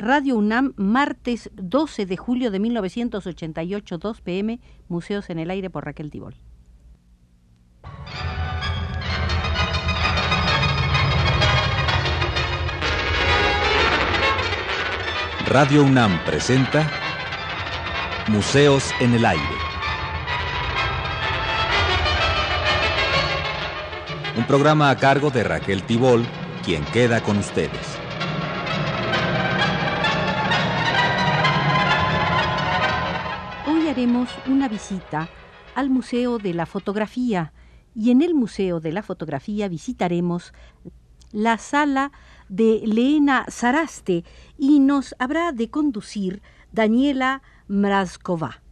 Radio UNAM, martes 12 de julio de 1988, 2 pm, Museos en el Aire por Raquel Tibol. Radio UNAM presenta Museos en el Aire. Un programa a cargo de Raquel Tibol, quien queda con ustedes. Haremos una visita al Museo de la Fotografía y en el Museo de la Fotografía visitaremos la sala de Leena Saraste y nos habrá de conducir Daniela Mrazkova.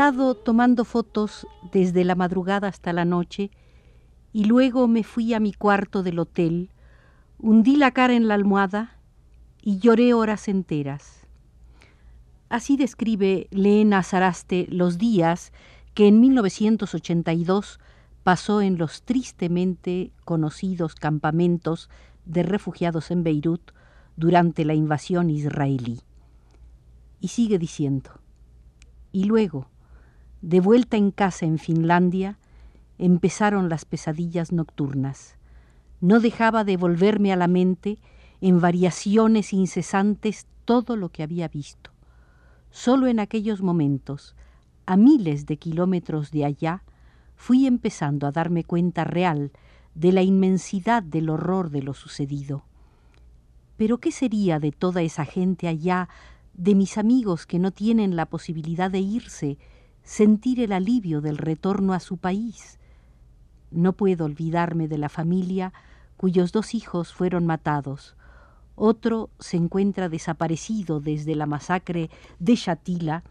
Estado tomando fotos desde la madrugada hasta la noche y luego me fui a mi cuarto del hotel, hundí la cara en la almohada y lloré horas enteras. Así describe Leena Saraste los días que en 1982 pasó en los tristemente conocidos campamentos de refugiados en Beirut durante la invasión israelí. Y sigue diciendo, y luego, de vuelta en casa en Finlandia, empezaron las pesadillas nocturnas. No dejaba de volverme a la mente en variaciones incesantes todo lo que había visto. Solo en aquellos momentos, a miles de kilómetros de allá, fui empezando a darme cuenta real de la inmensidad del horror de lo sucedido. Pero ¿qué sería de toda esa gente allá de mis amigos que no tienen la posibilidad de irse, sentir el alivio del retorno a su país. No puedo olvidarme de la familia cuyos dos hijos fueron matados. Otro se encuentra desaparecido desde la masacre de Shatila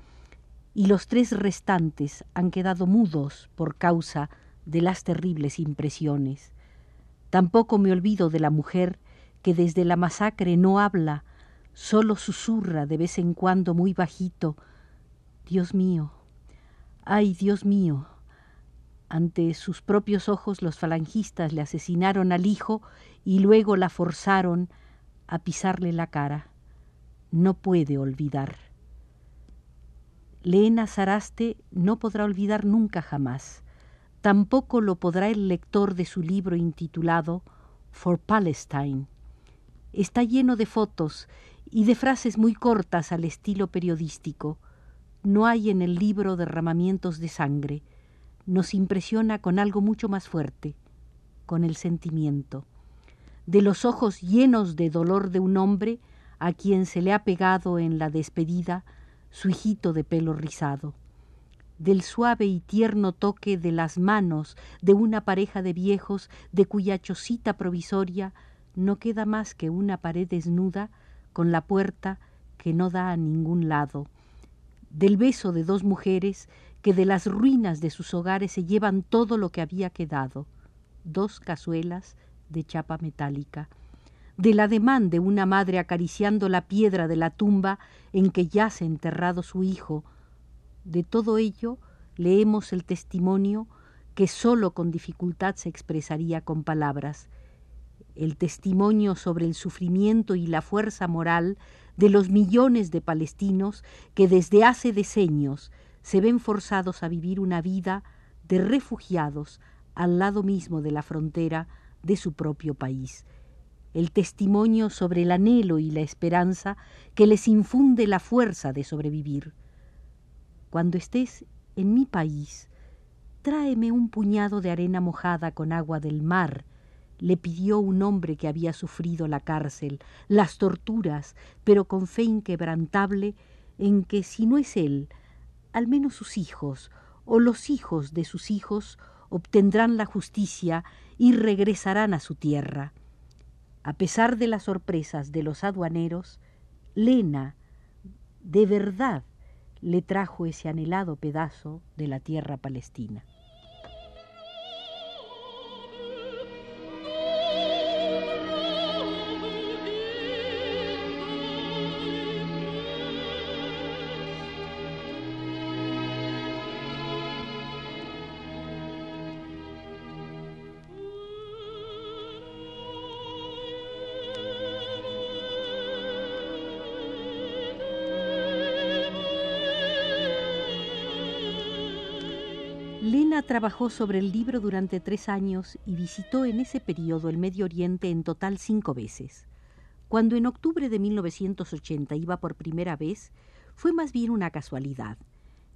y los tres restantes han quedado mudos por causa de las terribles impresiones. Tampoco me olvido de la mujer que desde la masacre no habla, solo susurra de vez en cuando muy bajito, Dios mío, ay Dios mío. Ante sus propios ojos los falangistas le asesinaron al hijo y luego la forzaron a pisarle la cara. No puede olvidar. Lena Saraste no podrá olvidar nunca jamás. Tampoco lo podrá el lector de su libro intitulado For Palestine. Está lleno de fotos y de frases muy cortas al estilo periodístico. No hay en el libro derramamientos de sangre. Nos impresiona con algo mucho más fuerte, con el sentimiento. De los ojos llenos de dolor de un hombre a quien se le ha pegado en la despedida su hijito de pelo rizado. Del suave y tierno toque de las manos de una pareja de viejos de cuya chocita provisoria no queda más que una pared desnuda con la puerta que no da a ningún lado, del beso de dos mujeres que de las ruinas de sus hogares se llevan todo lo que había quedado, dos cazuelas de chapa metálica, del ademán de una madre acariciando la piedra de la tumba en que yace enterrado su hijo. De todo ello leemos el testimonio que sólo con dificultad se expresaría con palabras, el testimonio sobre el sufrimiento y la fuerza moral de los millones de palestinos que desde hace decenios se ven forzados a vivir una vida de refugiados al lado mismo de la frontera de su propio país. El testimonio sobre el anhelo y la esperanza que les infunde la fuerza de sobrevivir. Cuando estés en mi país, tráeme un puñado de arena mojada con agua del mar, le pidió un hombre que había sufrido la cárcel, las torturas, pero con fe inquebrantable en que si no es él, al menos sus hijos o los hijos de sus hijos obtendrán la justicia y regresarán a su tierra. A pesar de las sorpresas de los aduaneros, Lena, de verdad, le trajo ese anhelado pedazo de la tierra palestina. Trabajó sobre el libro durante tres años y visitó en ese periodo el Medio Oriente en total cinco veces. Cuando en octubre de 1980 iba por primera vez, fue más bien una casualidad.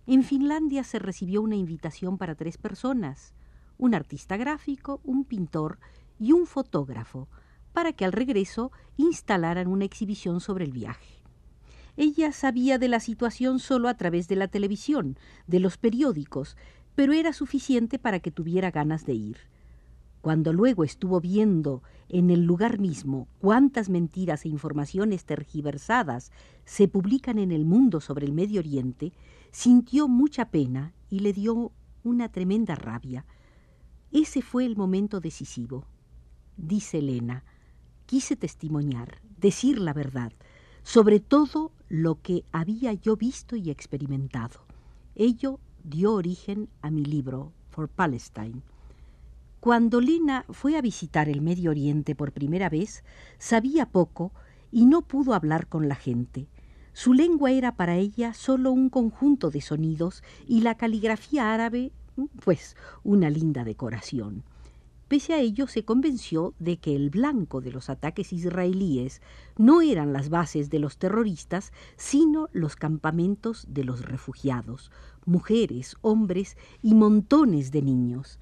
En Finlandia se recibió una invitación para tres personas, un artista gráfico, un pintor y un fotógrafo, para que al regreso instalaran una exhibición sobre el viaje. Ella sabía de la situación solo a través de la televisión, de los periódicos, pero era suficiente para que tuviera ganas de ir. Cuando luego estuvo viendo en el lugar mismo cuántas mentiras e informaciones tergiversadas se publican en el mundo sobre el Medio Oriente, sintió mucha pena y le dio una tremenda rabia. Ese fue el momento decisivo. Dice Elena, quise testimoniar, decir la verdad, sobre todo lo que había yo visto y experimentado. Ello dio origen a mi libro, For Palestine. Cuando Lina fue a visitar el Medio Oriente por primera vez, sabía poco y no pudo hablar con la gente. Su lengua era para ella solo un conjunto de sonidos y la caligrafía árabe, pues, una linda decoración. Pese a ello, se convenció de que el blanco de los ataques israelíes no eran las bases de los terroristas, sino los campamentos de los refugiados, mujeres, hombres y montones de niños.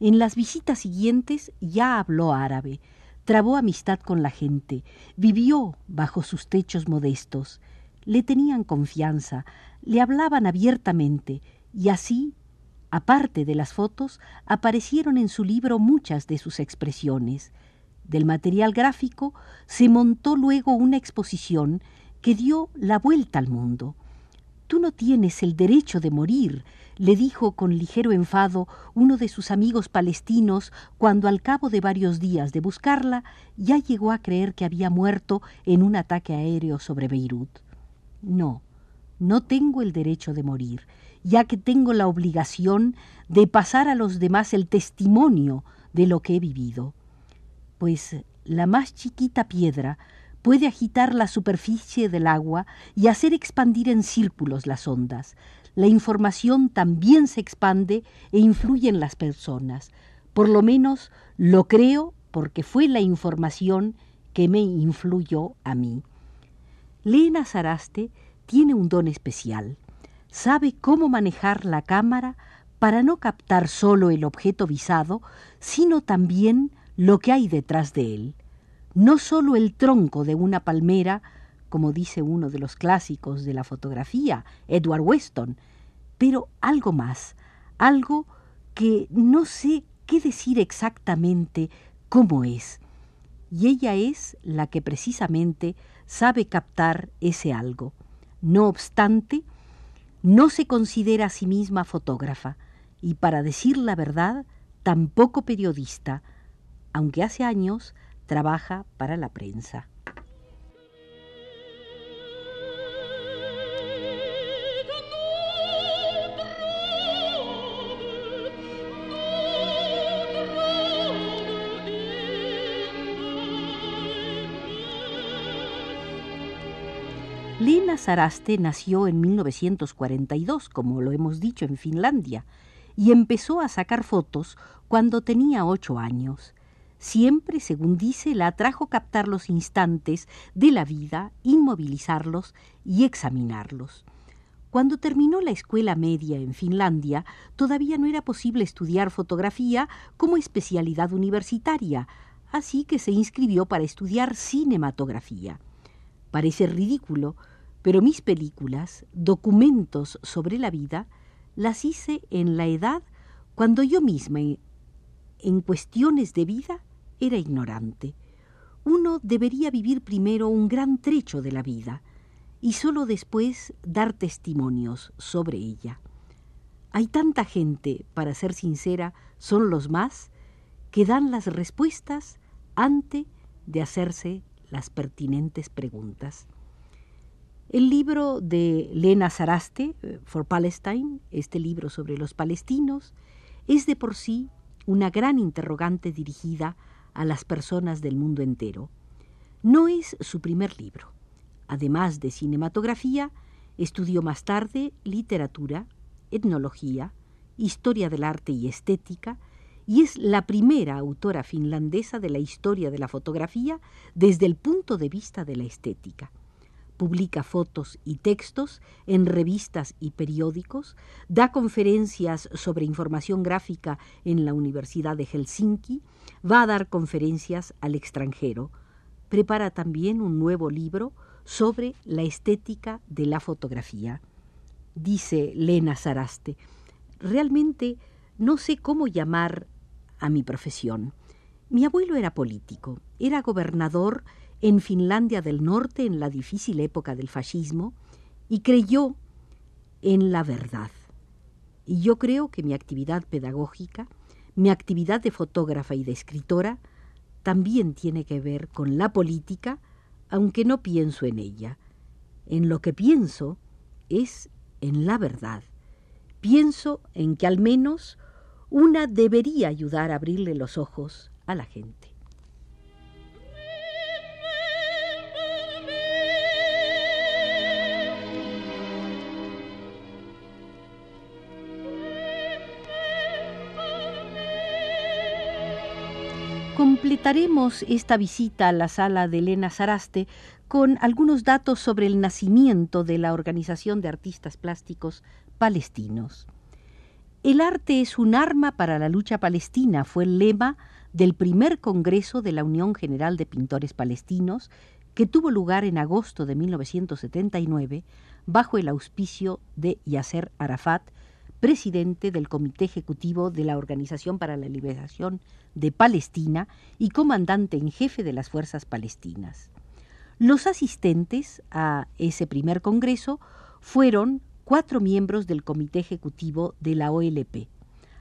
En las visitas siguientes ya habló árabe, trabó amistad con la gente, vivió bajo sus techos modestos, le tenían confianza, le hablaban abiertamente, y así, aparte de las fotos, aparecieron en su libro muchas de sus expresiones. Del material gráfico se montó luego una exposición que dio la vuelta al mundo. Tú no tienes el derecho de morir, le dijo con ligero enfado uno de sus amigos palestinos cuando al cabo de varios días de buscarla ya llegó a creer que había muerto en un ataque aéreo sobre Beirut. No, no tengo el derecho de morir, ya que tengo la obligación de pasar a los demás el testimonio de lo que he vivido. Pues la más chiquita piedra puede agitar la superficie del agua y hacer expandir en círculos las ondas. La información también se expande e influye en las personas. Por lo menos lo creo porque fue la información que me influyó a mí. Lena Saraste tiene un don especial. Sabe cómo manejar la cámara para no captar solo el objeto visado, sino también lo que hay detrás de él no sólo el tronco de una palmera, como dice uno de los clásicos de la fotografía, Edward Weston, pero algo más, algo que no sé qué decir exactamente cómo es. Y ella es la que precisamente sabe captar ese algo. No obstante, no se considera a sí misma fotógrafa y, para decir la verdad, tampoco periodista, aunque hace años trabaja para la prensa. Saraste nació en 1942, como lo hemos dicho, en Finlandia, y empezó a sacar fotos cuando tenía ocho años. Siempre, según dice, la atrajo captar los instantes de la vida, inmovilizarlos y examinarlos. Cuando terminó la escuela media en Finlandia, todavía no era posible estudiar fotografía como especialidad universitaria, así que se inscribió para estudiar cinematografía. Parece ridículo, pero mis películas, documentos sobre la vida, las hice en la edad cuando yo misma, en cuestiones de vida, era ignorante. uno debería vivir primero un gran trecho de la vida y sólo después dar testimonios sobre ella. Hay tanta gente, para ser sincera, son los más, que dan las respuestas antes de hacerse las pertinentes preguntas. El libro de Lena Saraste, eh, For Palestine, este libro sobre los palestinos, es de por sí una gran interrogante dirigida a las personas del mundo entero. No es su primer libro. Además de cinematografía, estudió más tarde literatura, etnología, historia del arte y estética, y es la primera autora finlandesa de la historia de la fotografía desde el punto de vista de la estética publica fotos y textos en revistas y periódicos, da conferencias sobre información gráfica en la Universidad de Helsinki, va a dar conferencias al extranjero. Prepara también un nuevo libro sobre la estética de la fotografía. Dice Lena Saraste, realmente no sé cómo llamar a mi profesión. Mi abuelo era político, era gobernador en Finlandia del Norte en la difícil época del fascismo y creyó en la verdad. Y yo creo que mi actividad pedagógica, mi actividad de fotógrafa y de escritora, también tiene que ver con la política, aunque no pienso en ella. En lo que pienso es en la verdad. Pienso en que al menos una debería ayudar a abrirle los ojos a la gente. Completaremos esta visita a la sala de Elena Saraste con algunos datos sobre el nacimiento de la Organización de Artistas Plásticos Palestinos. El arte es un arma para la lucha palestina, fue el lema del primer Congreso de la Unión General de Pintores Palestinos, que tuvo lugar en agosto de 1979 bajo el auspicio de Yasser Arafat, presidente del Comité Ejecutivo de la Organización para la Liberación de Palestina y comandante en jefe de las fuerzas palestinas. Los asistentes a ese primer congreso fueron cuatro miembros del Comité Ejecutivo de la OLP,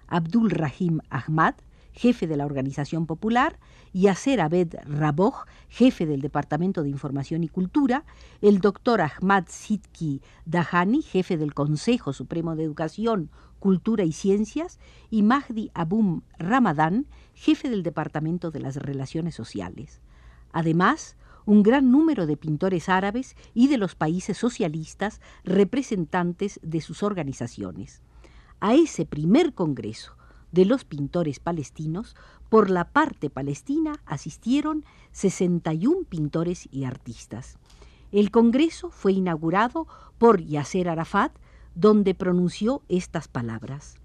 Abdul Rahim Ahmad, jefe de la Organización Popular, Yasser Abed Raboh, jefe del Departamento de Información y Cultura, el doctor Ahmad Sidki Dahani, jefe del Consejo Supremo de Educación, Cultura y Ciencias, y Mahdi Abum Ramadán, jefe del Departamento de las Relaciones Sociales. Además, un gran número de pintores árabes y de los países socialistas representantes de sus organizaciones. A ese primer Congreso, de los pintores palestinos, por la parte palestina asistieron 61 pintores y artistas. El Congreso fue inaugurado por Yasser Arafat, donde pronunció estas palabras.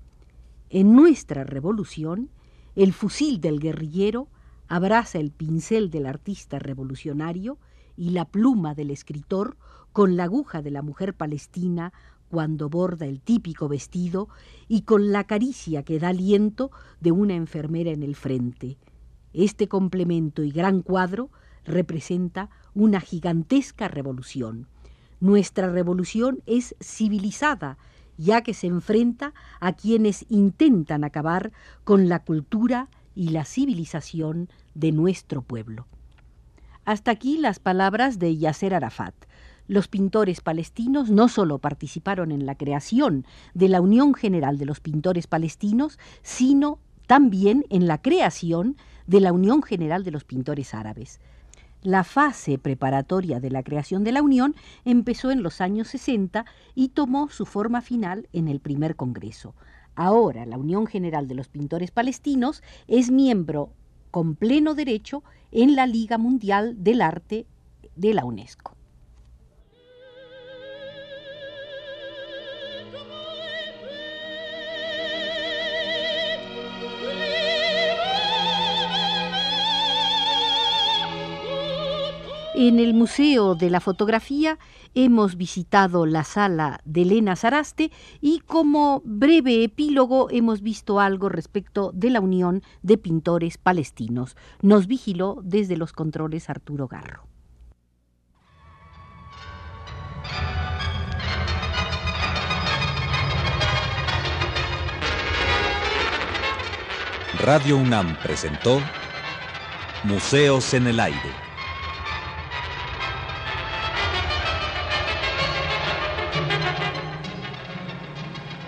En nuestra revolución, el fusil del guerrillero abraza el pincel del artista revolucionario y la pluma del escritor con la aguja de la mujer palestina cuando borda el típico vestido y con la caricia que da aliento de una enfermera en el frente. Este complemento y gran cuadro representa una gigantesca revolución. Nuestra revolución es civilizada, ya que se enfrenta a quienes intentan acabar con la cultura y la civilización de nuestro pueblo. Hasta aquí las palabras de Yasser Arafat. Los pintores palestinos no solo participaron en la creación de la Unión General de los Pintores Palestinos, sino también en la creación de la Unión General de los Pintores Árabes. La fase preparatoria de la creación de la Unión empezó en los años 60 y tomó su forma final en el primer Congreso. Ahora la Unión General de los Pintores Palestinos es miembro con pleno derecho en la Liga Mundial del Arte de la UNESCO. En el Museo de la Fotografía hemos visitado la sala de Elena Saraste y como breve epílogo hemos visto algo respecto de la unión de pintores palestinos. Nos vigiló desde los controles Arturo Garro. Radio UNAM presentó Museos en el Aire.